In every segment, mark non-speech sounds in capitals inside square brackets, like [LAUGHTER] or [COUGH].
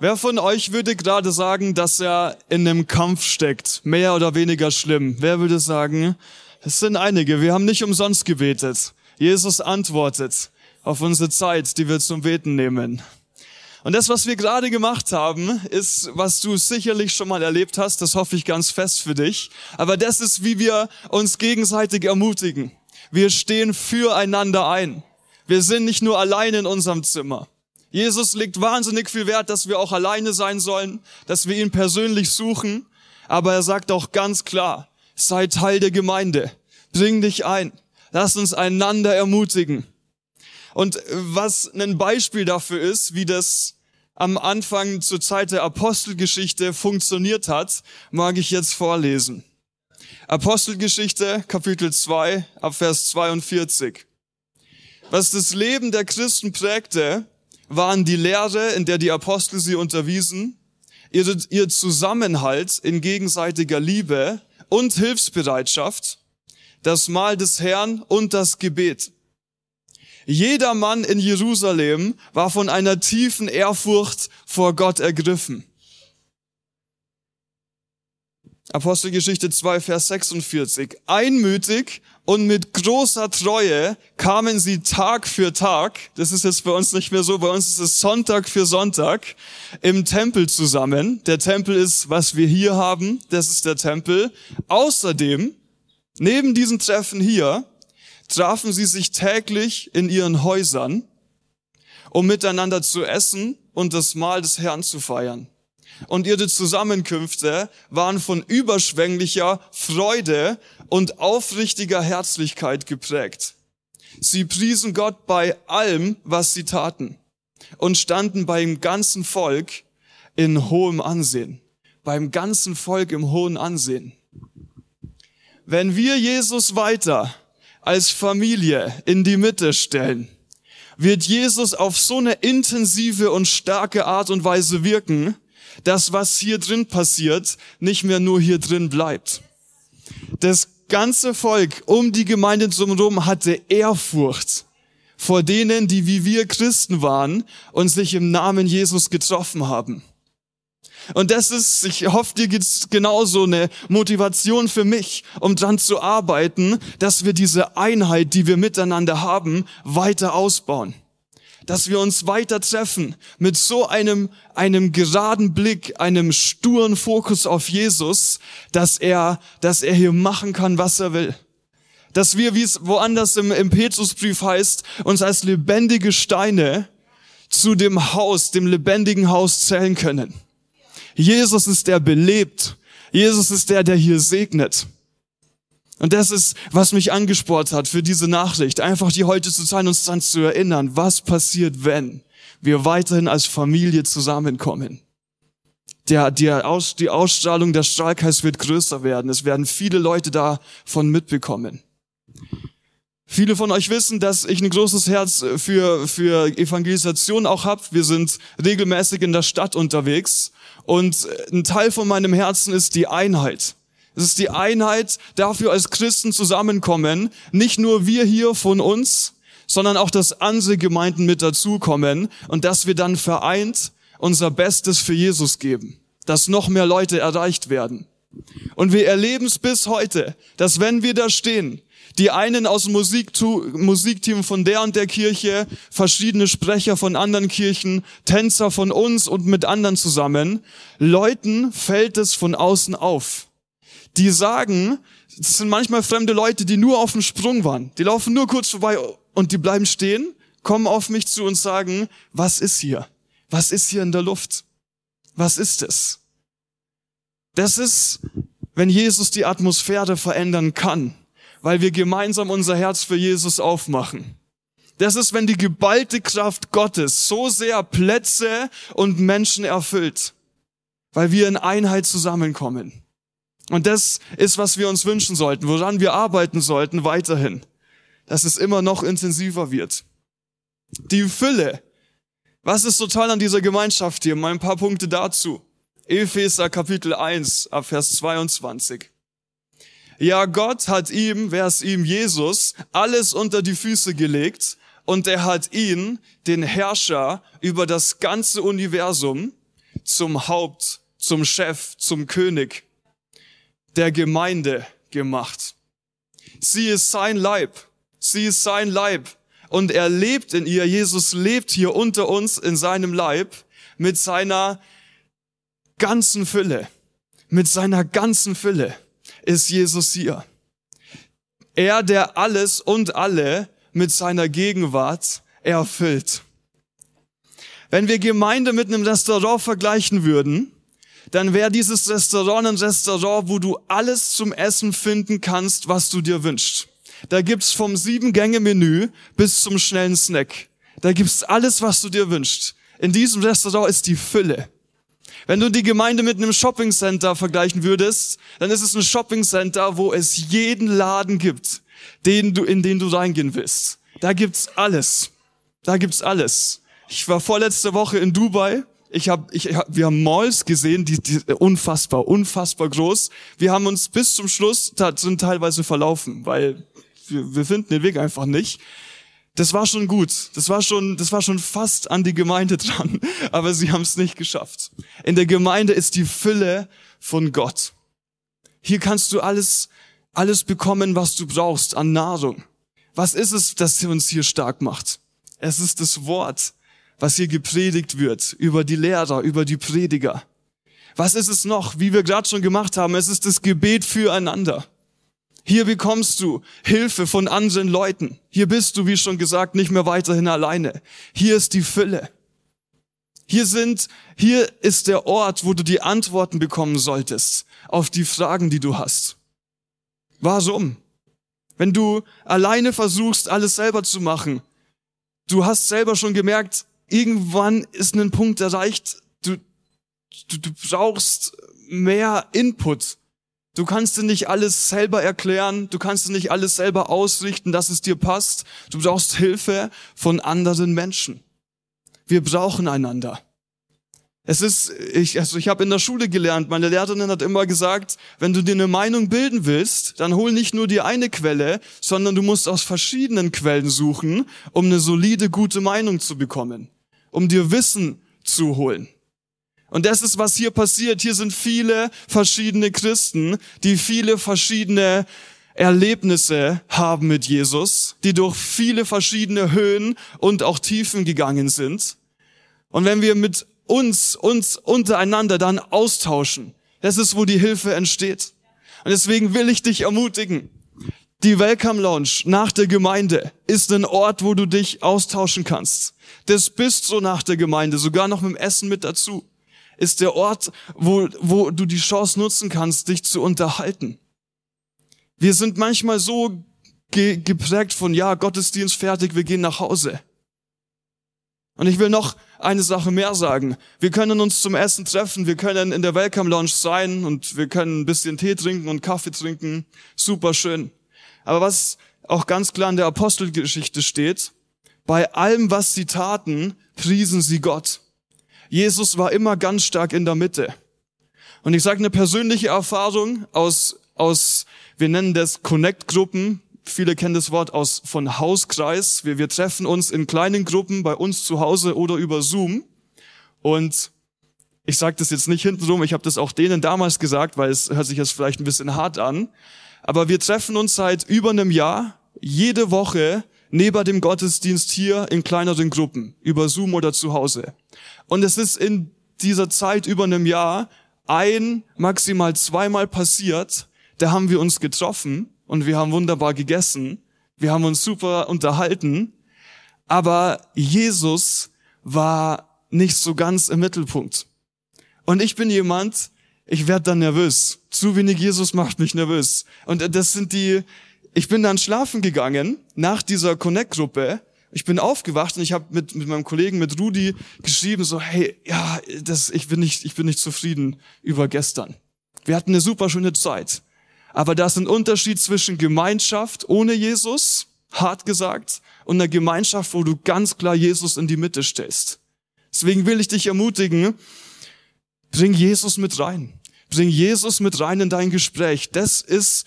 Wer von euch würde gerade sagen, dass er in einem Kampf steckt? Mehr oder weniger schlimm? Wer würde sagen, es sind einige, wir haben nicht umsonst gebetet. Jesus antwortet auf unsere Zeit, die wir zum Beten nehmen. Und das, was wir gerade gemacht haben, ist, was du sicherlich schon mal erlebt hast, das hoffe ich ganz fest für dich. Aber das ist, wie wir uns gegenseitig ermutigen. Wir stehen füreinander ein. Wir sind nicht nur allein in unserem Zimmer. Jesus legt wahnsinnig viel Wert, dass wir auch alleine sein sollen, dass wir ihn persönlich suchen. Aber er sagt auch ganz klar, sei Teil der Gemeinde. Bring dich ein. Lass uns einander ermutigen. Und was ein Beispiel dafür ist, wie das am Anfang zur Zeit der Apostelgeschichte funktioniert hat, mag ich jetzt vorlesen. Apostelgeschichte, Kapitel 2, ab Vers 42. Was das Leben der Christen prägte, waren die Lehre, in der die Apostel sie unterwiesen, ihr, Zusammenhalt in gegenseitiger Liebe und Hilfsbereitschaft, das Mahl des Herrn und das Gebet. Jeder Mann in Jerusalem war von einer tiefen Ehrfurcht vor Gott ergriffen. Apostelgeschichte 2, Vers 46. Einmütig und mit großer Treue kamen sie Tag für Tag, das ist jetzt bei uns nicht mehr so, bei uns ist es Sonntag für Sonntag, im Tempel zusammen. Der Tempel ist, was wir hier haben, das ist der Tempel. Außerdem, neben diesem Treffen hier, trafen sie sich täglich in ihren Häusern, um miteinander zu essen und das Mahl des Herrn zu feiern und ihre Zusammenkünfte waren von überschwänglicher Freude und aufrichtiger Herzlichkeit geprägt. Sie priesen Gott bei allem, was sie taten und standen beim ganzen Volk in hohem Ansehen. Beim ganzen Volk im hohen Ansehen. Wenn wir Jesus weiter als Familie in die Mitte stellen, wird Jesus auf so eine intensive und starke Art und Weise wirken, dass was hier drin passiert, nicht mehr nur hier drin bleibt. Das ganze Volk um die Gemeinde drumherum hatte Ehrfurcht vor denen, die wie wir Christen waren und sich im Namen Jesus getroffen haben. Und das ist, ich hoffe, dir gibt's genauso eine Motivation für mich, um dran zu arbeiten, dass wir diese Einheit, die wir miteinander haben, weiter ausbauen dass wir uns weiter treffen mit so einem, einem geraden Blick, einem sturen Fokus auf Jesus, dass er, dass er hier machen kann, was er will. Dass wir, wie es woanders im, im Petrusbrief heißt, uns als lebendige Steine zu dem Haus, dem lebendigen Haus zählen können. Jesus ist der belebt. Jesus ist der, der hier segnet. Und das ist, was mich angespornt hat für diese Nachricht, einfach die heute zu sein, uns dann zu erinnern, was passiert, wenn wir weiterhin als Familie zusammenkommen. Der, der Aus, die Ausstrahlung der Strahlkreis wird größer werden. Es werden viele Leute davon mitbekommen. Viele von euch wissen, dass ich ein großes Herz für, für Evangelisation auch habe. Wir sind regelmäßig in der Stadt unterwegs und ein Teil von meinem Herzen ist die Einheit. Es ist die Einheit, dafür als Christen zusammenkommen. Nicht nur wir hier von uns, sondern auch, dass andere Gemeinden mit dazukommen und dass wir dann vereint unser Bestes für Jesus geben. Dass noch mehr Leute erreicht werden. Und wir erleben es bis heute, dass wenn wir da stehen, die einen aus dem Musikteam von der und der Kirche, verschiedene Sprecher von anderen Kirchen, Tänzer von uns und mit anderen zusammen, Leuten fällt es von außen auf die sagen, das sind manchmal fremde Leute, die nur auf dem Sprung waren. Die laufen nur kurz vorbei und die bleiben stehen, kommen auf mich zu und sagen, was ist hier? Was ist hier in der Luft? Was ist es? Das ist, wenn Jesus die Atmosphäre verändern kann, weil wir gemeinsam unser Herz für Jesus aufmachen. Das ist, wenn die geballte Kraft Gottes so sehr Plätze und Menschen erfüllt, weil wir in Einheit zusammenkommen. Und das ist, was wir uns wünschen sollten, woran wir arbeiten sollten weiterhin, dass es immer noch intensiver wird. Die Fülle. Was ist so toll an dieser Gemeinschaft hier? Mal ein paar Punkte dazu. Epheser Kapitel 1 ab Vers 22. Ja, Gott hat ihm, wer ist ihm, Jesus, alles unter die Füße gelegt und er hat ihn, den Herrscher über das ganze Universum, zum Haupt, zum Chef, zum König der Gemeinde gemacht. Sie ist sein Leib. Sie ist sein Leib. Und er lebt in ihr. Jesus lebt hier unter uns in seinem Leib mit seiner ganzen Fülle. Mit seiner ganzen Fülle ist Jesus hier. Er, der alles und alle mit seiner Gegenwart erfüllt. Wenn wir Gemeinde mit einem Restaurant vergleichen würden, dann wäre dieses Restaurant ein Restaurant, wo du alles zum Essen finden kannst, was du dir wünschst. Da gibt's vom Sieben-Gänge-Menü bis zum schnellen Snack. Da gibt's alles, was du dir wünschst. In diesem Restaurant ist die Fülle. Wenn du die Gemeinde mit einem Shopping-Center vergleichen würdest, dann ist es ein Shopping-Center, wo es jeden Laden gibt, den du, in den du reingehen willst. Da gibt's alles. Da gibt's alles. Ich war vorletzte Woche in Dubai. Ich hab, ich, hab, wir haben Malls gesehen, die, die unfassbar, unfassbar groß. Wir haben uns bis zum Schluss sind teilweise verlaufen, weil wir, wir finden den Weg einfach nicht. Das war schon gut. Das war schon, das war schon fast an die Gemeinde [LAUGHS] dran. Aber sie haben es nicht geschafft. In der Gemeinde ist die Fülle von Gott. Hier kannst du alles, alles bekommen, was du brauchst an Nahrung. Was ist es, das uns hier stark macht? Es ist das Wort, was hier gepredigt wird, über die Lehrer, über die Prediger. Was ist es noch, wie wir gerade schon gemacht haben? Es ist das Gebet füreinander. Hier bekommst du Hilfe von anderen Leuten. Hier bist du, wie schon gesagt, nicht mehr weiterhin alleine. Hier ist die Fülle. Hier sind, hier ist der Ort, wo du die Antworten bekommen solltest auf die Fragen, die du hast. Warum? Wenn du alleine versuchst, alles selber zu machen, du hast selber schon gemerkt, irgendwann ist ein Punkt erreicht, du, du, du brauchst mehr Input. Du kannst dir nicht alles selber erklären, du kannst dir nicht alles selber ausrichten, dass es dir passt. Du brauchst Hilfe von anderen Menschen. Wir brauchen einander. Es ist, ich, also ich habe in der Schule gelernt, meine Lehrerin hat immer gesagt, wenn du dir eine Meinung bilden willst, dann hol nicht nur die eine Quelle, sondern du musst aus verschiedenen Quellen suchen, um eine solide, gute Meinung zu bekommen, um dir Wissen zu holen. Und das ist, was hier passiert. Hier sind viele verschiedene Christen, die viele verschiedene Erlebnisse haben mit Jesus, die durch viele verschiedene Höhen und auch Tiefen gegangen sind. Und wenn wir mit uns, uns untereinander dann austauschen, das ist, wo die Hilfe entsteht. Und deswegen will ich dich ermutigen. Die Welcome Lounge nach der Gemeinde ist ein Ort, wo du dich austauschen kannst. Das bist so nach der Gemeinde, sogar noch mit dem Essen mit dazu ist der Ort, wo, wo du die Chance nutzen kannst, dich zu unterhalten. Wir sind manchmal so ge geprägt von, ja, Gottesdienst fertig, wir gehen nach Hause. Und ich will noch eine Sache mehr sagen. Wir können uns zum Essen treffen, wir können in der Welcome Lounge sein und wir können ein bisschen Tee trinken und Kaffee trinken. Super schön. Aber was auch ganz klar in der Apostelgeschichte steht, bei allem, was sie taten, priesen sie Gott. Jesus war immer ganz stark in der Mitte. Und ich sage eine persönliche Erfahrung aus, aus wir nennen das Connect-Gruppen. Viele kennen das Wort aus von Hauskreis. Wir, wir treffen uns in kleinen Gruppen bei uns zu Hause oder über Zoom. Und ich sage das jetzt nicht hintenrum, ich habe das auch denen damals gesagt, weil es hört sich jetzt vielleicht ein bisschen hart an. Aber wir treffen uns seit über einem Jahr jede Woche neben dem Gottesdienst hier in kleineren Gruppen, über Zoom oder zu Hause. Und es ist in dieser Zeit über einem Jahr ein, maximal zweimal passiert, da haben wir uns getroffen und wir haben wunderbar gegessen, wir haben uns super unterhalten, aber Jesus war nicht so ganz im Mittelpunkt. Und ich bin jemand, ich werde dann nervös. Zu wenig Jesus macht mich nervös. Und das sind die, ich bin dann schlafen gegangen nach dieser Connect-Gruppe ich bin aufgewacht und ich habe mit, mit meinem Kollegen, mit Rudi, geschrieben, so, hey, ja, das, ich, bin nicht, ich bin nicht zufrieden über gestern. Wir hatten eine super schöne Zeit. Aber da ist ein Unterschied zwischen Gemeinschaft ohne Jesus, hart gesagt, und einer Gemeinschaft, wo du ganz klar Jesus in die Mitte stellst. Deswegen will ich dich ermutigen, bring Jesus mit rein. Bring Jesus mit rein in dein Gespräch. Das ist,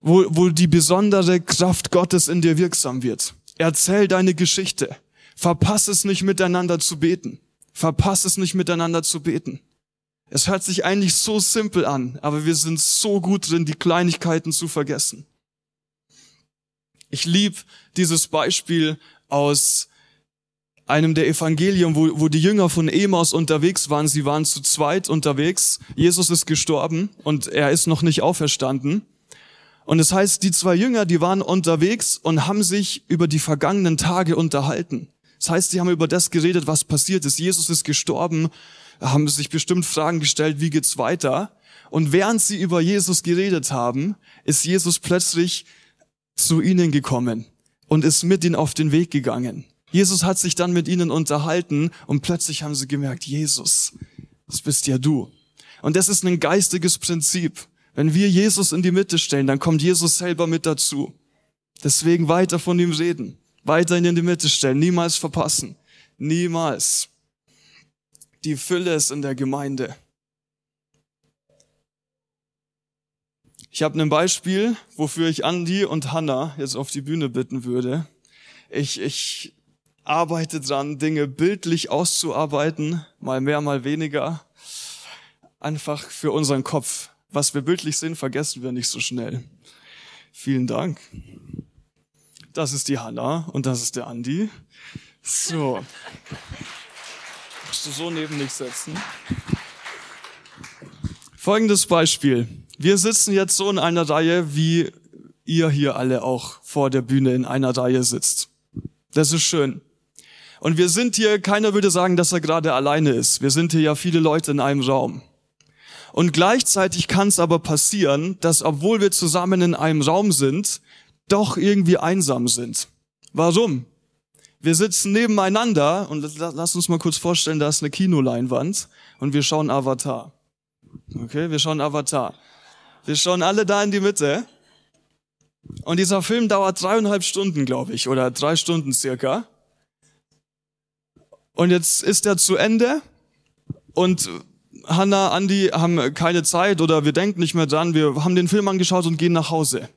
wo, wo die besondere Kraft Gottes in dir wirksam wird. Erzähl deine Geschichte. Verpass es nicht miteinander zu beten. Verpasst es nicht miteinander zu beten. Es hört sich eigentlich so simpel an, aber wir sind so gut drin, die Kleinigkeiten zu vergessen. Ich lieb dieses Beispiel aus einem der Evangelium, wo, wo die Jünger von Emaus unterwegs waren. Sie waren zu zweit unterwegs. Jesus ist gestorben und er ist noch nicht auferstanden. Und es das heißt, die zwei Jünger, die waren unterwegs und haben sich über die vergangenen Tage unterhalten. Das heißt, sie haben über das geredet, was passiert ist. Jesus ist gestorben, haben sich bestimmt Fragen gestellt, wie geht's weiter? Und während sie über Jesus geredet haben, ist Jesus plötzlich zu ihnen gekommen und ist mit ihnen auf den Weg gegangen. Jesus hat sich dann mit ihnen unterhalten und plötzlich haben sie gemerkt, Jesus, das bist ja du. Und das ist ein geistiges Prinzip. Wenn wir Jesus in die Mitte stellen, dann kommt Jesus selber mit dazu. Deswegen weiter von ihm reden, weiter in die Mitte stellen, niemals verpassen, niemals. Die Fülle ist in der Gemeinde. Ich habe ein Beispiel, wofür ich Andi und Hannah jetzt auf die Bühne bitten würde. Ich, ich arbeite dran, Dinge bildlich auszuarbeiten, mal mehr, mal weniger. Einfach für unseren Kopf. Was wir bildlich sehen, vergessen wir nicht so schnell. Vielen Dank. Das ist die Hannah und das ist der Andi. So. Musst du so neben dich setzen. Folgendes Beispiel. Wir sitzen jetzt so in einer Reihe, wie ihr hier alle auch vor der Bühne in einer Reihe sitzt. Das ist schön. Und wir sind hier, keiner würde sagen, dass er gerade alleine ist. Wir sind hier ja viele Leute in einem Raum. Und gleichzeitig kann es aber passieren, dass obwohl wir zusammen in einem Raum sind, doch irgendwie einsam sind. Warum? Wir sitzen nebeneinander und lass uns mal kurz vorstellen, da ist eine Kinoleinwand und wir schauen Avatar. Okay, wir schauen Avatar. Wir schauen alle da in die Mitte. Und dieser Film dauert dreieinhalb Stunden, glaube ich, oder drei Stunden circa. Und jetzt ist er zu Ende und Hanna, Andi haben keine Zeit oder wir denken nicht mehr dran. Wir haben den Film angeschaut und gehen nach Hause.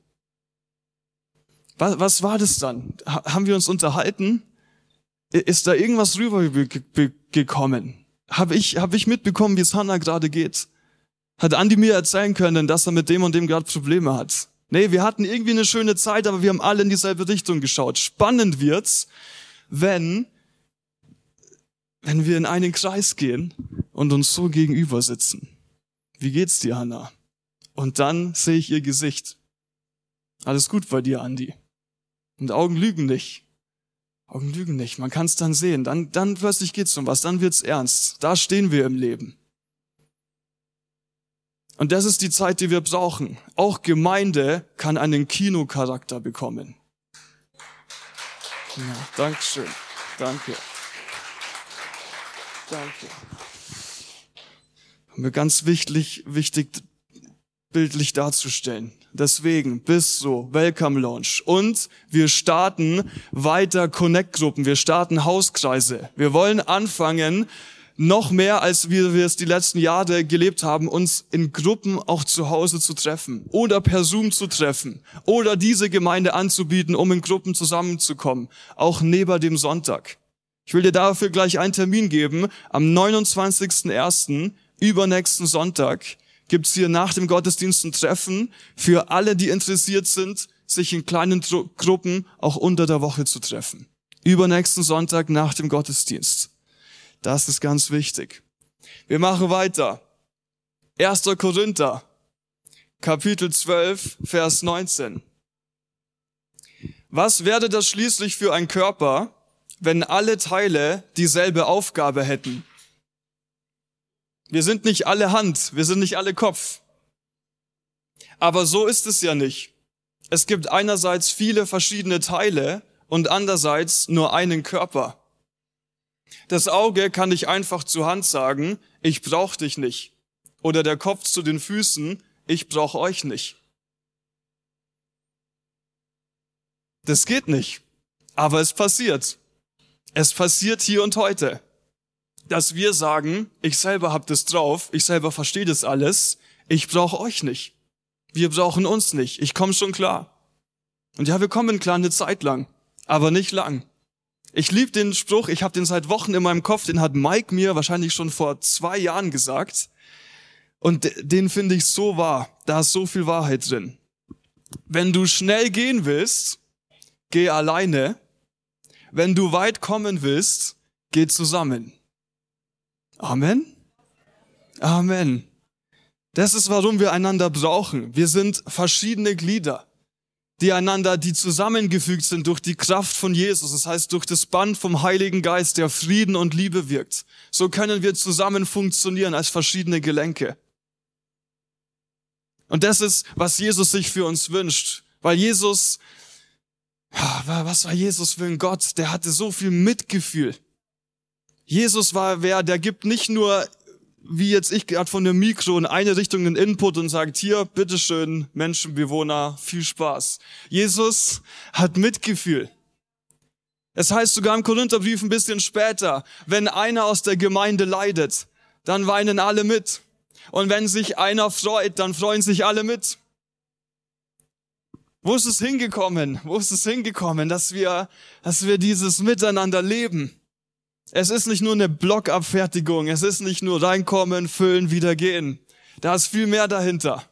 Was, was war das dann? haben wir uns unterhalten? Ist da irgendwas rübergekommen? Habe ich, hab ich mitbekommen, wie es Hanna gerade geht? Hat Andi mir erzählen können, dass er mit dem und dem gerade Probleme hat? Nee, wir hatten irgendwie eine schöne Zeit, aber wir haben alle in dieselbe Richtung geschaut. Spannend wird's, wenn, wenn wir in einen Kreis gehen und uns so gegenüber sitzen. Wie geht's dir, Hanna? Und dann sehe ich ihr Gesicht. Alles gut bei dir, Andi. Und Augen lügen nicht. Augen lügen nicht. Man kann es dann sehen. Dann, dann plötzlich geht's um was. Dann wird's ernst. Da stehen wir im Leben. Und das ist die Zeit, die wir brauchen. Auch Gemeinde kann einen Kinocharakter bekommen. Ja, Dankeschön. Danke. Danke. Mir ganz wichtig, wichtig, bildlich darzustellen. Deswegen, bis so, Welcome Launch. Und wir starten weiter Connect-Gruppen. Wir starten Hauskreise. Wir wollen anfangen, noch mehr, als wir, wir es die letzten Jahre gelebt haben, uns in Gruppen auch zu Hause zu treffen oder per Zoom zu treffen oder diese Gemeinde anzubieten, um in Gruppen zusammenzukommen, auch neben dem Sonntag. Ich will dir dafür gleich einen Termin geben. Am 29.01., übernächsten Sonntag, gibt's hier nach dem Gottesdienst ein Treffen für alle, die interessiert sind, sich in kleinen Gruppen auch unter der Woche zu treffen. Übernächsten Sonntag nach dem Gottesdienst. Das ist ganz wichtig. Wir machen weiter. 1. Korinther, Kapitel 12, Vers 19. Was wäre das schließlich für ein Körper, wenn alle Teile dieselbe Aufgabe hätten? Wir sind nicht alle Hand, wir sind nicht alle Kopf. Aber so ist es ja nicht. Es gibt einerseits viele verschiedene Teile und andererseits nur einen Körper. Das Auge kann nicht einfach zur Hand sagen, ich brauch dich nicht. Oder der Kopf zu den Füßen, ich brauch euch nicht. Das geht nicht. Aber es passiert. Es passiert hier und heute. Dass wir sagen, ich selber hab das drauf, ich selber verstehe das alles, ich brauch euch nicht. Wir brauchen uns nicht. Ich komme schon klar. Und ja, wir kommen klar eine Zeit lang, aber nicht lang. Ich liebe den Spruch, ich habe den seit Wochen in meinem Kopf, den hat Mike mir wahrscheinlich schon vor zwei Jahren gesagt. Und den finde ich so wahr. Da ist so viel Wahrheit drin. Wenn du schnell gehen willst, geh alleine. Wenn du weit kommen willst, geh zusammen. Amen. Amen. Das ist, warum wir einander brauchen. Wir sind verschiedene Glieder, die einander, die zusammengefügt sind durch die Kraft von Jesus. Das heißt, durch das Band vom Heiligen Geist, der Frieden und Liebe wirkt. So können wir zusammen funktionieren als verschiedene Gelenke. Und das ist, was Jesus sich für uns wünscht. Weil Jesus, was war Jesus für ein Gott? Der hatte so viel Mitgefühl. Jesus war wer, der gibt nicht nur, wie jetzt ich gerade von dem Mikro in eine Richtung den Input und sagt, hier, bitteschön, Menschenbewohner, viel Spaß. Jesus hat Mitgefühl. Es heißt sogar im Korintherbrief ein bisschen später, wenn einer aus der Gemeinde leidet, dann weinen alle mit. Und wenn sich einer freut, dann freuen sich alle mit. Wo ist es hingekommen? Wo ist es hingekommen, dass wir, dass wir dieses Miteinander leben? Es ist nicht nur eine Blockabfertigung, es ist nicht nur reinkommen, füllen, wieder gehen. Da ist viel mehr dahinter.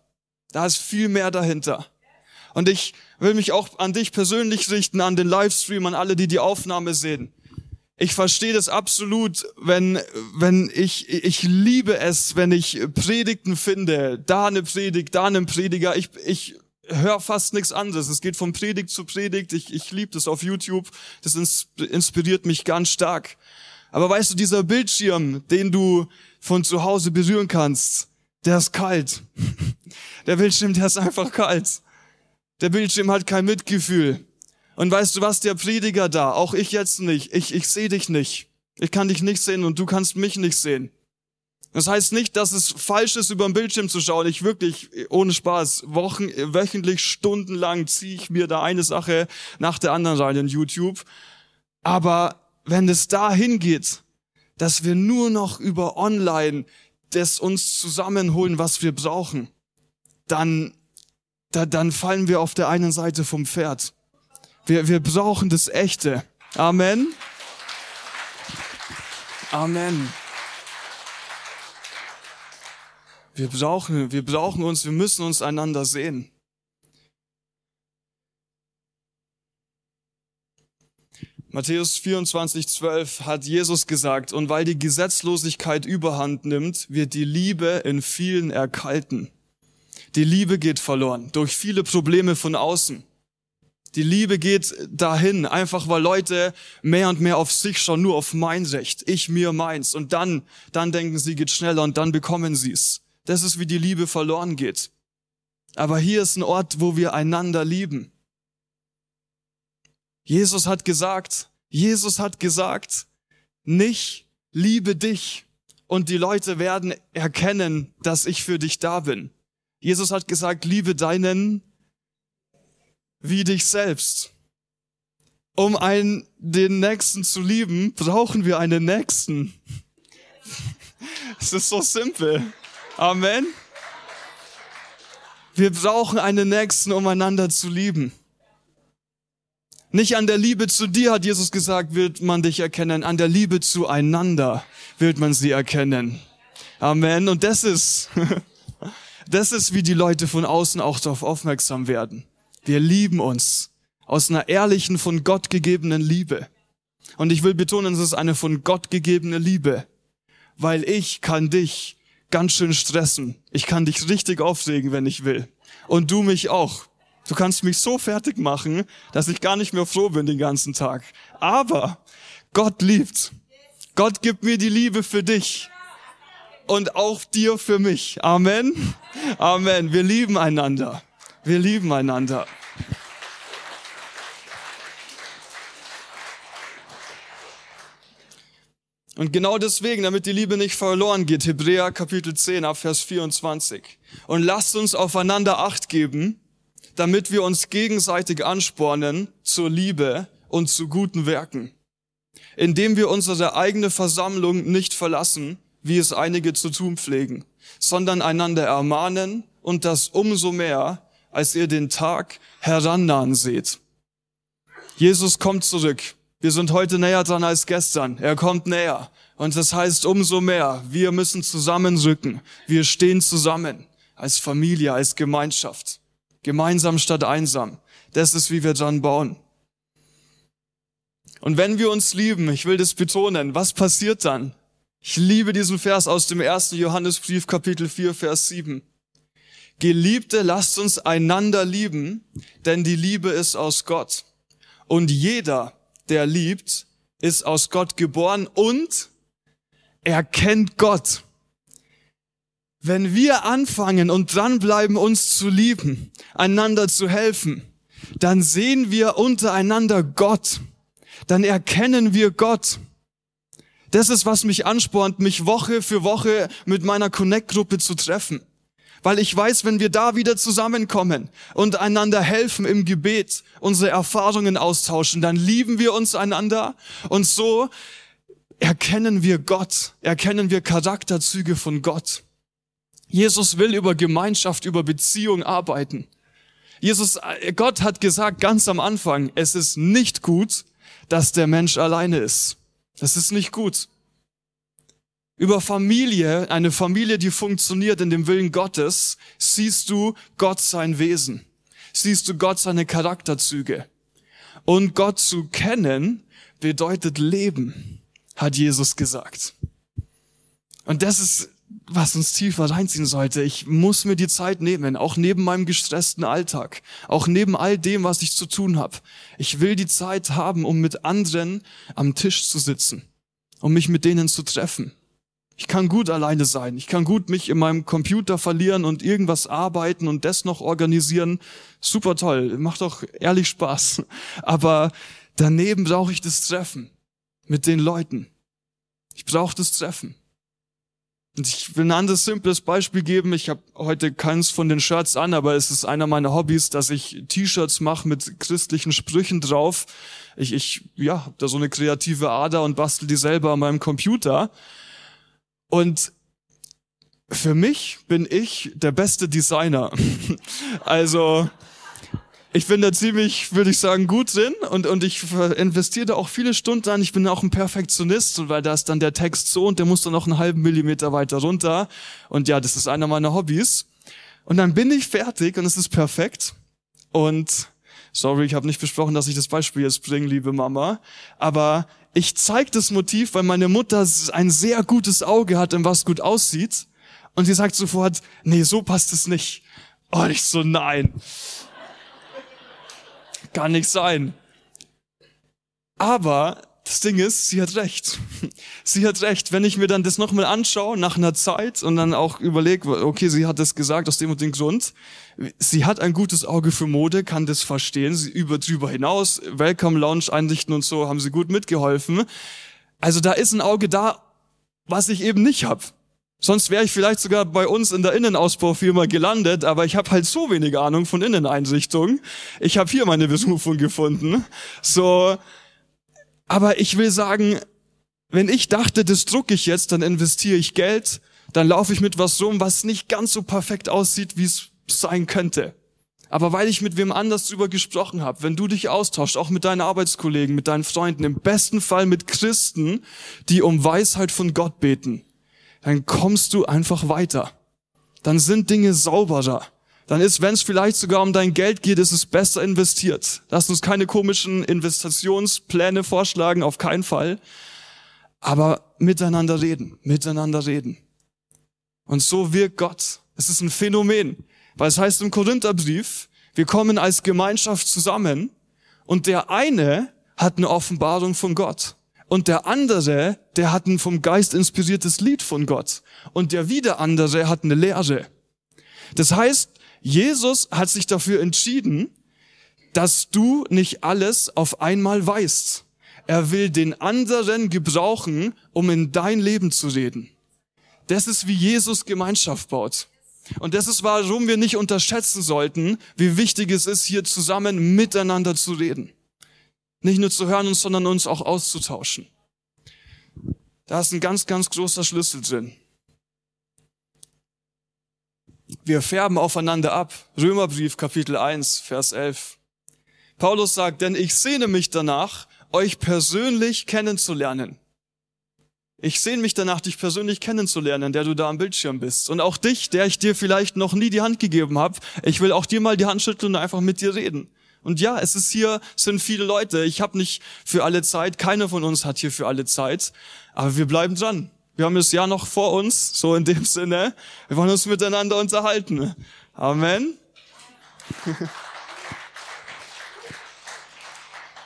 Da ist viel mehr dahinter. Und ich will mich auch an dich persönlich richten, an den Livestream, an alle, die die Aufnahme sehen. Ich verstehe das absolut, wenn, wenn ich, ich liebe es, wenn ich Predigten finde, da eine Predigt, da einen Prediger. Ich, ich höre fast nichts anderes. Es geht von Predigt zu Predigt. Ich, ich liebe das auf YouTube. Das inspiriert mich ganz stark. Aber weißt du, dieser Bildschirm, den du von zu Hause berühren kannst, der ist kalt. [LAUGHS] Der Bildschirm, der ist einfach kalt. Der Bildschirm hat kein Mitgefühl. Und weißt du was, der Prediger da, auch ich jetzt nicht, ich, ich sehe dich nicht. Ich kann dich nicht sehen und du kannst mich nicht sehen. Das heißt nicht, dass es falsch ist, über den Bildschirm zu schauen. Ich wirklich, ohne Spaß, Wochen, wöchentlich, stundenlang ziehe ich mir da eine Sache nach der anderen rein in YouTube. Aber wenn es dahin geht, dass wir nur noch über online das uns zusammenholen, was wir brauchen, dann, da, dann fallen wir auf der einen Seite vom Pferd. Wir, wir brauchen das Echte. Amen. Amen. Wir brauchen, wir brauchen uns, wir müssen uns einander sehen. Matthäus 24, 12 hat Jesus gesagt, und weil die Gesetzlosigkeit überhand nimmt, wird die Liebe in vielen erkalten. Die Liebe geht verloren durch viele Probleme von außen. Die Liebe geht dahin, einfach weil Leute mehr und mehr auf sich schauen, nur auf mein Recht, ich mir meins. Und dann, dann denken sie, geht schneller und dann bekommen sie es. Das ist, wie die Liebe verloren geht. Aber hier ist ein Ort, wo wir einander lieben. Jesus hat gesagt, Jesus hat gesagt, nicht liebe dich und die Leute werden erkennen, dass ich für dich da bin. Jesus hat gesagt, liebe deinen wie dich selbst. Um einen, den Nächsten zu lieben, brauchen wir einen Nächsten. [LAUGHS] Es ist so simpel. Amen. Wir brauchen einen Nächsten, um einander zu lieben. Nicht an der Liebe zu dir, hat Jesus gesagt, wird man dich erkennen. An der Liebe zueinander wird man sie erkennen. Amen. Und das ist, [LAUGHS] das ist, wie die Leute von außen auch darauf aufmerksam werden. Wir lieben uns aus einer ehrlichen, von Gott gegebenen Liebe. Und ich will betonen, es ist eine von Gott gegebene Liebe, weil ich kann dich ganz schön stressen. Ich kann dich richtig aufregen, wenn ich will. Und du mich auch. Du kannst mich so fertig machen, dass ich gar nicht mehr froh bin den ganzen Tag. Aber Gott liebt. Gott gibt mir die Liebe für dich. Und auch dir für mich. Amen. Amen. Wir lieben einander. Wir lieben einander. Und genau deswegen, damit die Liebe nicht verloren geht, Hebräer Kapitel 10 ab Vers 24. Und lasst uns aufeinander Acht geben, damit wir uns gegenseitig anspornen zur Liebe und zu guten Werken, indem wir unsere eigene Versammlung nicht verlassen, wie es einige zu tun pflegen, sondern einander ermahnen und das umso mehr, als ihr den Tag herannahen seht. Jesus kommt zurück. Wir sind heute näher dran als gestern. Er kommt näher. Und das heißt umso mehr, wir müssen zusammenrücken. Wir stehen zusammen als Familie, als Gemeinschaft. Gemeinsam statt einsam. Das ist, wie wir dran bauen. Und wenn wir uns lieben, ich will das betonen, was passiert dann? Ich liebe diesen Vers aus dem ersten Johannesbrief, Kapitel 4, Vers 7. Geliebte, lasst uns einander lieben, denn die Liebe ist aus Gott. Und jeder, der liebt, ist aus Gott geboren und er kennt Gott. Wenn wir anfangen und dranbleiben, uns zu lieben, einander zu helfen, dann sehen wir untereinander Gott. Dann erkennen wir Gott. Das ist, was mich anspornt, mich Woche für Woche mit meiner Connect-Gruppe zu treffen. Weil ich weiß, wenn wir da wieder zusammenkommen und einander helfen im Gebet, unsere Erfahrungen austauschen, dann lieben wir uns einander und so erkennen wir Gott, erkennen wir Charakterzüge von Gott. Jesus will über Gemeinschaft, über Beziehung arbeiten. Jesus, Gott hat gesagt ganz am Anfang, es ist nicht gut, dass der Mensch alleine ist. Das ist nicht gut. Über Familie, eine Familie, die funktioniert in dem Willen Gottes, siehst du Gott sein Wesen. Siehst du Gott seine Charakterzüge. Und Gott zu kennen bedeutet Leben, hat Jesus gesagt. Und das ist, was uns tiefer reinziehen sollte. Ich muss mir die Zeit nehmen, auch neben meinem gestressten Alltag, auch neben all dem, was ich zu tun habe. Ich will die Zeit haben, um mit anderen am Tisch zu sitzen, um mich mit denen zu treffen, ich kann gut alleine sein. Ich kann gut mich in meinem Computer verlieren und irgendwas arbeiten und das noch organisieren. Super toll. Macht doch ehrlich Spaß. [LAUGHS] Aber daneben brauche ich das Treffen mit den Leuten. Ich brauche das Treffen. Und ich will ein anderes simples Beispiel geben. Ich habe heute keins von den Shirts an, aber es ist einer meiner Hobbys, dass ich T-Shirts mache mit christlichen Sprüchen drauf. Ich, ich ja, habe da so eine kreative Ader und bastel die selber an meinem Computer. Und für mich bin ich der beste Designer. [LAUGHS] also ich bin da ziemlich, würde ich sagen, gut drin und, und ich investiere da auch viele Stunden an. Ich bin auch ein Perfektionist, weil da ist dann der Text so und der muss dann noch einen halben Millimeter weiter runter. Und ja, das ist einer meiner Hobbys. Und dann bin ich fertig und es ist perfekt. Und sorry, ich habe nicht besprochen, dass ich das Beispiel jetzt bringe, liebe Mama. Aber ich zeige das Motiv, weil meine Mutter ein sehr gutes Auge hat, in was gut aussieht. Und sie sagt sofort, nee, so passt es nicht. Oh, ich so, nein. Kann nicht sein. Aber das Ding ist, sie hat recht. Sie hat recht. Wenn ich mir dann das nochmal anschaue, nach einer Zeit und dann auch überlege, okay, sie hat das gesagt aus dem und dem Grund. Sie hat ein gutes Auge für Mode, kann das verstehen. Sie über drüber hinaus, Welcome Lounge einrichten und so, haben sie gut mitgeholfen. Also da ist ein Auge da, was ich eben nicht habe. Sonst wäre ich vielleicht sogar bei uns in der Innenausbaufirma gelandet, aber ich habe halt so wenig Ahnung von Inneneinrichtung. Ich habe hier meine Berufung gefunden. So, aber ich will sagen, wenn ich dachte, das drucke ich jetzt, dann investiere ich Geld, dann laufe ich mit was rum, was nicht ganz so perfekt aussieht, wie es sein könnte. Aber weil ich mit wem anders drüber gesprochen habe, wenn du dich austauschst, auch mit deinen Arbeitskollegen, mit deinen Freunden, im besten Fall mit Christen, die um Weisheit von Gott beten, dann kommst du einfach weiter. Dann sind Dinge sauberer dann ist, wenn es vielleicht sogar um dein Geld geht, ist es besser investiert. Lass uns keine komischen Investitionspläne vorschlagen, auf keinen Fall. Aber miteinander reden, miteinander reden. Und so wirkt Gott. Es ist ein Phänomen, weil es heißt im Korintherbrief, wir kommen als Gemeinschaft zusammen und der eine hat eine Offenbarung von Gott und der andere, der hat ein vom Geist inspiriertes Lied von Gott und der wieder andere hat eine Lehre. Das heißt, Jesus hat sich dafür entschieden, dass du nicht alles auf einmal weißt. Er will den anderen gebrauchen, um in dein Leben zu reden. Das ist, wie Jesus Gemeinschaft baut. Und das ist, warum wir nicht unterschätzen sollten, wie wichtig es ist, hier zusammen miteinander zu reden. Nicht nur zu hören sondern uns auch auszutauschen. Da ist ein ganz, ganz großer Schlüssel drin. Wir färben aufeinander ab. Römerbrief Kapitel 1, Vers 11. Paulus sagt, denn ich sehne mich danach, euch persönlich kennenzulernen. Ich sehne mich danach, dich persönlich kennenzulernen, der du da am Bildschirm bist. Und auch dich, der ich dir vielleicht noch nie die Hand gegeben habe. Ich will auch dir mal die Hand schütteln und einfach mit dir reden. Und ja, es ist hier, sind viele Leute. Ich habe nicht für alle Zeit, keiner von uns hat hier für alle Zeit. Aber wir bleiben dran. Wir haben das Jahr noch vor uns, so in dem Sinne. Wir wollen uns miteinander unterhalten. Amen. [LAUGHS]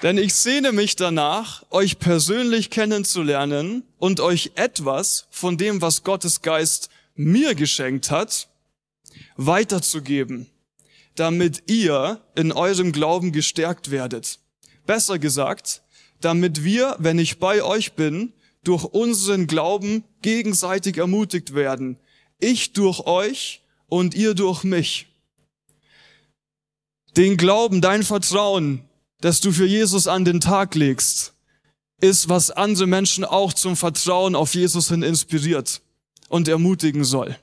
Denn ich sehne mich danach, euch persönlich kennenzulernen und euch etwas von dem, was Gottes Geist mir geschenkt hat, weiterzugeben, damit ihr in eurem Glauben gestärkt werdet. Besser gesagt, damit wir, wenn ich bei euch bin, durch unseren Glauben gegenseitig ermutigt werden. Ich durch euch und ihr durch mich. Den Glauben, dein Vertrauen, das du für Jesus an den Tag legst, ist, was andere Menschen auch zum Vertrauen auf Jesus hin inspiriert und ermutigen soll.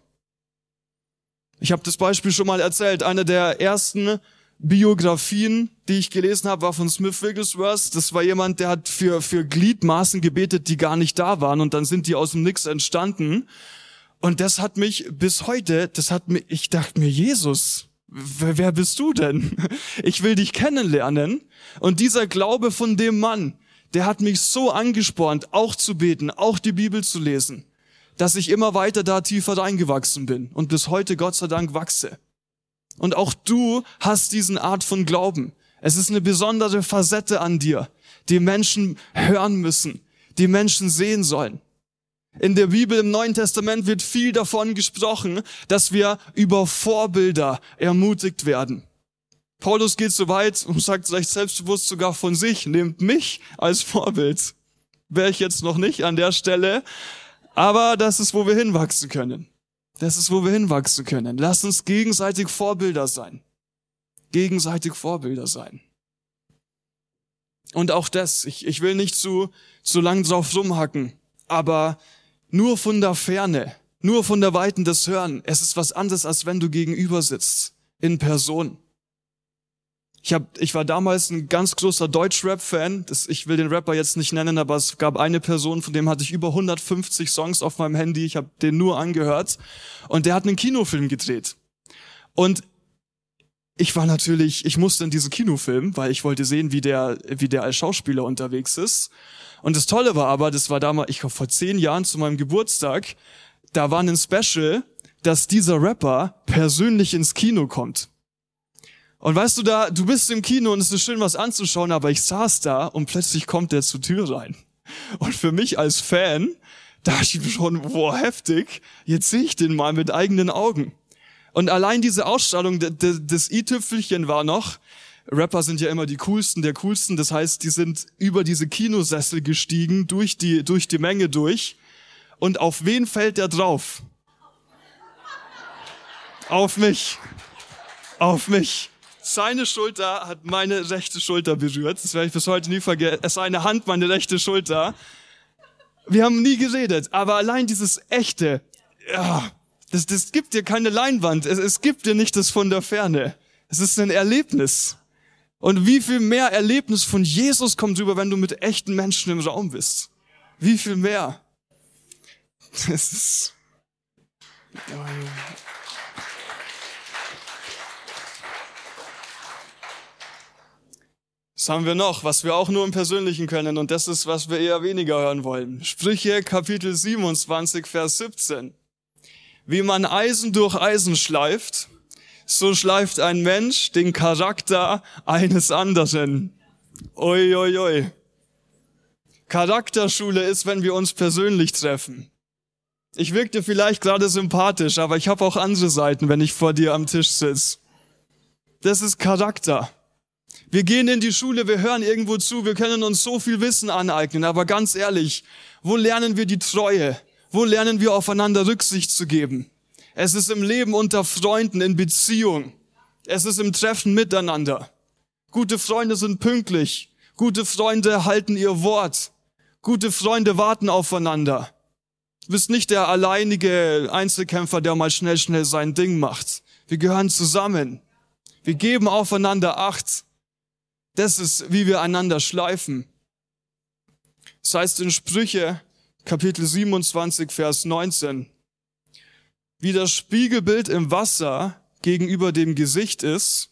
Ich habe das Beispiel schon mal erzählt. Eine der ersten Biografien, die ich gelesen habe, war von Smith Wigglesworth. Das war jemand, der hat für, für Gliedmaßen gebetet, die gar nicht da waren und dann sind die aus dem Nix entstanden. Und das hat mich bis heute, das hat mir, ich dachte mir, Jesus, wer, wer bist du denn? [LAUGHS] Ich will dich kennenlernen. Und dieser Glaube von dem Mann, der hat mich so angespornt, auch zu beten, auch die Bibel zu lesen, dass ich immer weiter da tiefer reingewachsen bin und bis heute Gott sei Dank wachse. Und auch du hast diesen Art von Glauben. Es ist eine besondere Facette an dir, die Menschen hören müssen, die Menschen sehen sollen. In der Bibel im Neuen Testament wird viel davon gesprochen, dass wir über Vorbilder ermutigt werden. Paulus geht so weit und sagt vielleicht selbstbewusst sogar von sich, nehmt mich als Vorbild. Wäre ich jetzt noch nicht an der Stelle, aber das ist, wo wir hinwachsen können. Das ist, wo wir hinwachsen können. Lass uns gegenseitig Vorbilder sein. Gegenseitig Vorbilder sein. Und auch das, ich, ich will nicht zu, zu lang drauf rumhacken, aber nur von der Ferne, nur von der Weiten des Hören, es ist was anderes, als wenn du gegenüber sitzt, in Person. Ich, hab, ich war damals ein ganz großer Deutsch-Rap-Fan. Ich will den Rapper jetzt nicht nennen, aber es gab eine Person, von dem hatte ich über 150 Songs auf meinem Handy. Ich habe den nur angehört. Und der hat einen Kinofilm gedreht. Und ich war natürlich, ich musste in diesen Kinofilm, weil ich wollte sehen, wie der, wie der als Schauspieler unterwegs ist. Und das Tolle war aber, das war damals, ich glaube vor zehn Jahren zu meinem Geburtstag, da war ein Special, dass dieser Rapper persönlich ins Kino kommt. Und weißt du da, du bist im Kino und es ist schön was anzuschauen, aber ich saß da und plötzlich kommt der zur Tür rein. Und für mich als Fan, da ich schon, boah, heftig, jetzt sehe ich den mal mit eigenen Augen. Und allein diese Ausstrahlung des i-Tüpfelchen war noch, Rapper sind ja immer die coolsten der coolsten, das heißt, die sind über diese Kinosessel gestiegen, durch die, durch die Menge durch. Und auf wen fällt der drauf? Auf mich. Auf mich. Seine Schulter hat meine rechte Schulter berührt. Das werde ich bis heute nie vergessen. Es war eine Hand, meine rechte Schulter. Wir haben nie geredet, aber allein dieses echte, ja, das, das gibt dir keine Leinwand. Es, es gibt dir nicht das von der Ferne. Es ist ein Erlebnis. Und wie viel mehr Erlebnis von Jesus kommt rüber, wenn du mit echten Menschen im Raum bist? Wie viel mehr? [LAUGHS] Das ist, Was haben wir noch, was wir auch nur im Persönlichen können? Und das ist, was wir eher weniger hören wollen. Sprüche Kapitel 27, Vers 17. Wie man Eisen durch Eisen schleift, so schleift ein Mensch den Charakter eines anderen. Oi, oi, oi. Charakterschule ist, wenn wir uns persönlich treffen. Ich wirkte vielleicht gerade sympathisch, aber ich habe auch andere Seiten, wenn ich vor dir am Tisch sitze. Das ist Charakter. Wir gehen in die Schule, wir hören irgendwo zu, wir können uns so viel Wissen aneignen, aber ganz ehrlich, wo lernen wir die Treue? Wo lernen wir aufeinander Rücksicht zu geben? Es ist im Leben unter Freunden, in Beziehung. Es ist im Treffen miteinander. Gute Freunde sind pünktlich. Gute Freunde halten ihr Wort. Gute Freunde warten aufeinander. Du bist nicht der alleinige Einzelkämpfer, der mal schnell, schnell sein Ding macht. Wir gehören zusammen. Wir geben aufeinander Acht. Das ist, wie wir einander schleifen. Das heißt in Sprüche Kapitel 27, Vers 19. Wie das Spiegelbild im Wasser gegenüber dem Gesicht ist,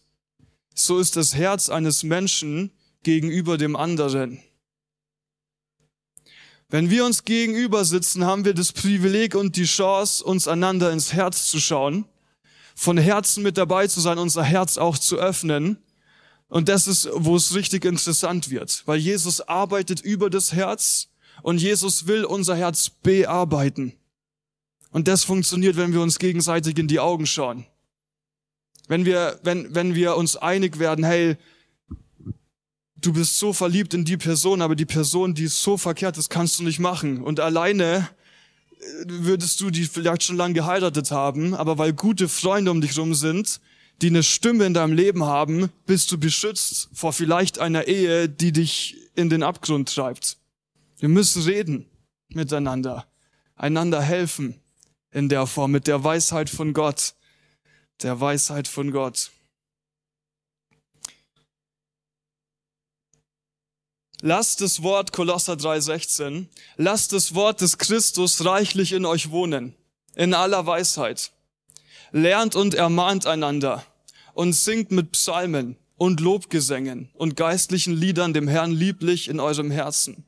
so ist das Herz eines Menschen gegenüber dem anderen. Wenn wir uns gegenüber sitzen, haben wir das Privileg und die Chance, uns einander ins Herz zu schauen, von Herzen mit dabei zu sein, unser Herz auch zu öffnen. Und das ist, wo es richtig interessant wird, weil Jesus arbeitet über das Herz und Jesus will unser Herz bearbeiten. Und das funktioniert, wenn wir uns gegenseitig in die Augen schauen. Wenn wir, wenn, wenn wir uns einig werden, hey, du bist so verliebt in die Person, aber die Person, die ist so verkehrt das kannst du nicht machen. Und alleine äh, würdest du die vielleicht schon lange geheiratet haben, aber weil gute Freunde um dich rum sind, die eine Stimme in deinem Leben haben, bist du beschützt vor vielleicht einer Ehe, die dich in den Abgrund treibt. Wir müssen reden miteinander, einander helfen in der Form, mit der Weisheit von Gott, der Weisheit von Gott. Lasst das Wort Kolosser 3,16, lasst das Wort des Christus reichlich in euch wohnen, in aller Weisheit. Lernt und ermahnt einander und singt mit Psalmen und Lobgesängen und geistlichen Liedern dem Herrn lieblich in eurem Herzen.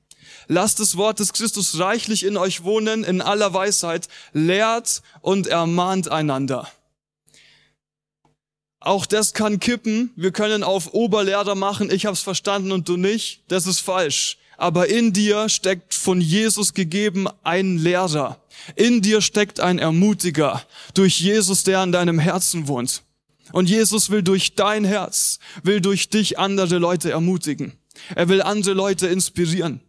Lasst das Wort des Christus reichlich in euch wohnen, in aller Weisheit. Lehrt und ermahnt einander. Auch das kann kippen. Wir können auf Oberlehrer machen, ich hab's verstanden und du nicht. Das ist falsch. Aber in dir steckt von Jesus gegeben ein Lehrer. In dir steckt ein Ermutiger durch Jesus, der an deinem Herzen wohnt. Und Jesus will durch dein Herz, will durch dich andere Leute ermutigen. Er will andere Leute inspirieren.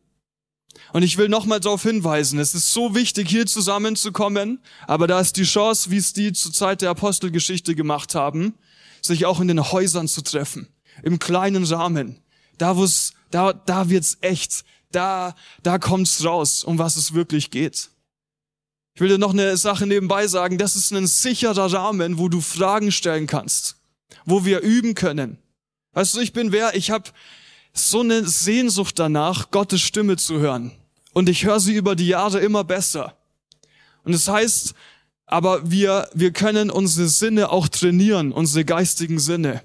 Und ich will nochmal darauf hinweisen, es ist so wichtig, hier zusammenzukommen, aber da ist die Chance, wie es die zur Zeit der Apostelgeschichte gemacht haben, sich auch in den Häusern zu treffen, im kleinen Rahmen. Da, wo es, da, da wird's echt. Da, da kommt's raus, um was es wirklich geht. Ich will dir noch eine Sache nebenbei sagen. Das ist ein sicherer Rahmen, wo du Fragen stellen kannst, wo wir üben können. Weißt du, ich bin wer? Ich habe so eine Sehnsucht danach, Gottes Stimme zu hören. Und ich höre sie über die Jahre immer besser. Und das heißt, aber wir, wir können unsere Sinne auch trainieren, unsere geistigen Sinne.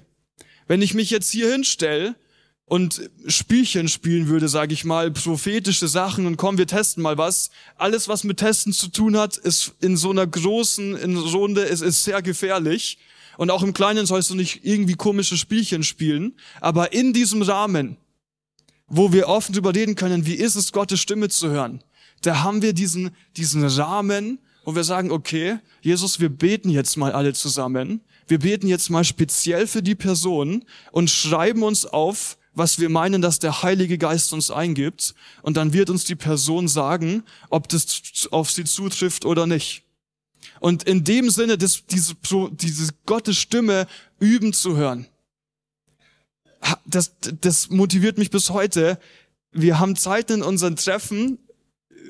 Wenn ich mich jetzt hier hinstelle und Spielchen spielen würde, sage ich mal, prophetische Sachen und komm, wir testen mal was. Alles, was mit Testen zu tun hat, ist in so einer großen in Runde, es ist sehr gefährlich. Und auch im Kleinen sollst du nicht irgendwie komische Spielchen spielen. Aber in diesem Rahmen, wo wir offen drüber reden können, wie ist es, Gottes Stimme zu hören, da haben wir diesen, diesen Rahmen, und wir sagen, okay, Jesus, wir beten jetzt mal alle zusammen. Wir beten jetzt mal speziell für die Person und schreiben uns auf, was wir meinen, dass der Heilige Geist uns eingibt. Und dann wird uns die Person sagen, ob das auf sie zutrifft oder nicht. Und in dem Sinne, das, diese, diese Gottes Stimme üben zu hören, das, das motiviert mich bis heute. Wir haben Zeiten in unseren Treffen,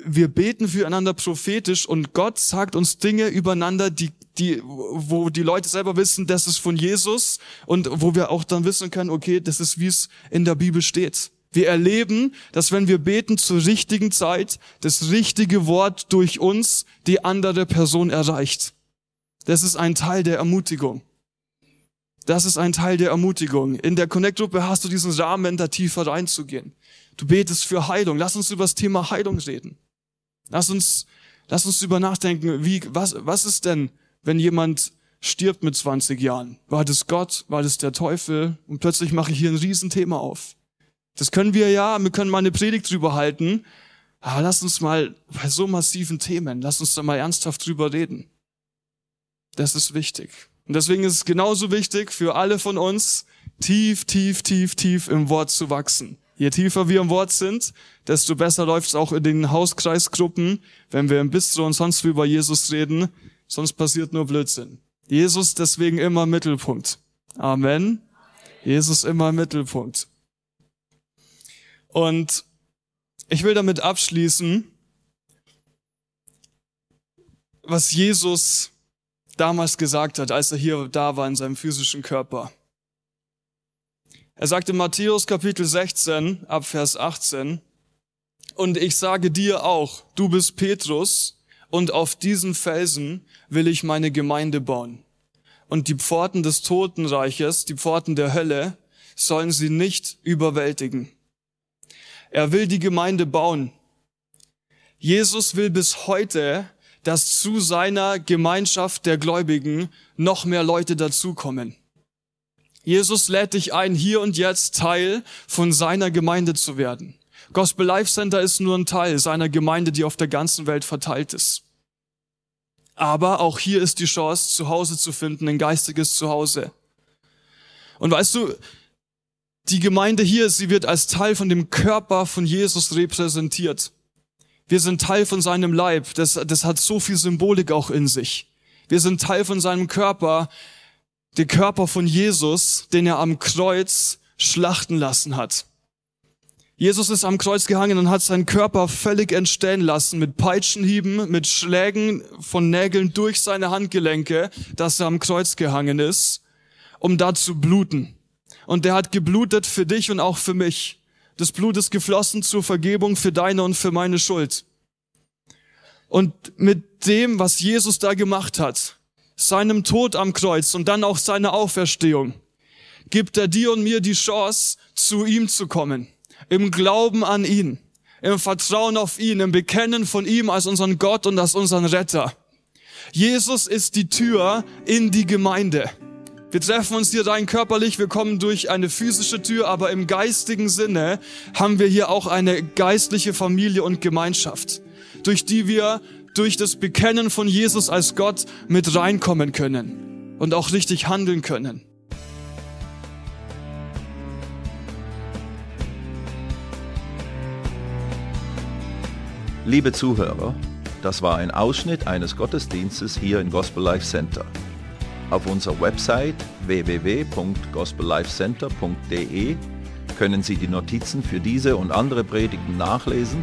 wir beten füreinander prophetisch und Gott sagt uns Dinge übereinander, die, die, wo die Leute selber wissen, das ist von Jesus und wo wir auch dann wissen können, okay, das ist wie es in der Bibel steht. Wir erleben, dass wenn wir beten zur richtigen Zeit, das richtige Wort durch uns die andere Person erreicht. Das ist ein Teil der Ermutigung. Das ist ein Teil der Ermutigung. In der Connect-Gruppe hast du diesen Rahmen, da tiefer reinzugehen. Du betest für Heilung. Lass uns über das Thema Heilung reden. Lass uns, lass uns über nachdenken, wie, was, was ist denn, wenn jemand stirbt mit 20 Jahren? War das Gott? War das der Teufel? Und plötzlich mache ich hier ein Riesenthema auf. Das können wir ja, wir können mal eine Predigt drüber halten. Aber lass uns mal bei so massiven Themen, lass uns da mal ernsthaft drüber reden. Das ist wichtig. Und deswegen ist es genauso wichtig für alle von uns, tief, tief, tief, tief im Wort zu wachsen. Je tiefer wir im Wort sind, desto besser läuft es auch in den Hauskreisgruppen, wenn wir im Bistro und sonst wie über Jesus reden. Sonst passiert nur Blödsinn. Jesus deswegen immer im Mittelpunkt. Amen. Jesus immer im Mittelpunkt. Und ich will damit abschließen, was Jesus damals gesagt hat, als er hier da war in seinem physischen Körper. Er sagt in Matthäus Kapitel 16 ab Vers 18, Und ich sage dir auch, du bist Petrus und auf diesen Felsen will ich meine Gemeinde bauen. Und die Pforten des Totenreiches, die Pforten der Hölle, sollen sie nicht überwältigen. Er will die Gemeinde bauen. Jesus will bis heute, dass zu seiner Gemeinschaft der Gläubigen noch mehr Leute dazukommen. Jesus lädt dich ein, hier und jetzt Teil von seiner Gemeinde zu werden. Gospel Life Center ist nur ein Teil seiner Gemeinde, die auf der ganzen Welt verteilt ist. Aber auch hier ist die Chance, zu Hause zu finden, ein geistiges Zuhause. Und weißt du, die Gemeinde hier, sie wird als Teil von dem Körper von Jesus repräsentiert. Wir sind Teil von seinem Leib. Das, das hat so viel Symbolik auch in sich. Wir sind Teil von seinem Körper, der Körper von Jesus, den er am Kreuz schlachten lassen hat. Jesus ist am Kreuz gehangen und hat seinen Körper völlig entstellen lassen mit Peitschenhieben, mit Schlägen von Nägeln durch seine Handgelenke, dass er am Kreuz gehangen ist, um da zu bluten. Und der hat geblutet für dich und auch für mich. Das Blut ist geflossen zur Vergebung für deine und für meine Schuld. Und mit dem, was Jesus da gemacht hat, seinem Tod am Kreuz und dann auch seiner Auferstehung, gibt er dir und mir die Chance, zu ihm zu kommen im Glauben an ihn, im Vertrauen auf ihn, im Bekennen von ihm als unseren Gott und als unseren Retter. Jesus ist die Tür in die Gemeinde. Wir treffen uns hier rein körperlich, wir kommen durch eine physische Tür, aber im geistigen Sinne haben wir hier auch eine geistliche Familie und Gemeinschaft, durch die wir durch das Bekennen von Jesus als Gott mit reinkommen können und auch richtig handeln können. Liebe Zuhörer, das war ein Ausschnitt eines Gottesdienstes hier im Gospel Life Center. Auf unserer Website www.gospellifecenter.de können Sie die Notizen für diese und andere Predigten nachlesen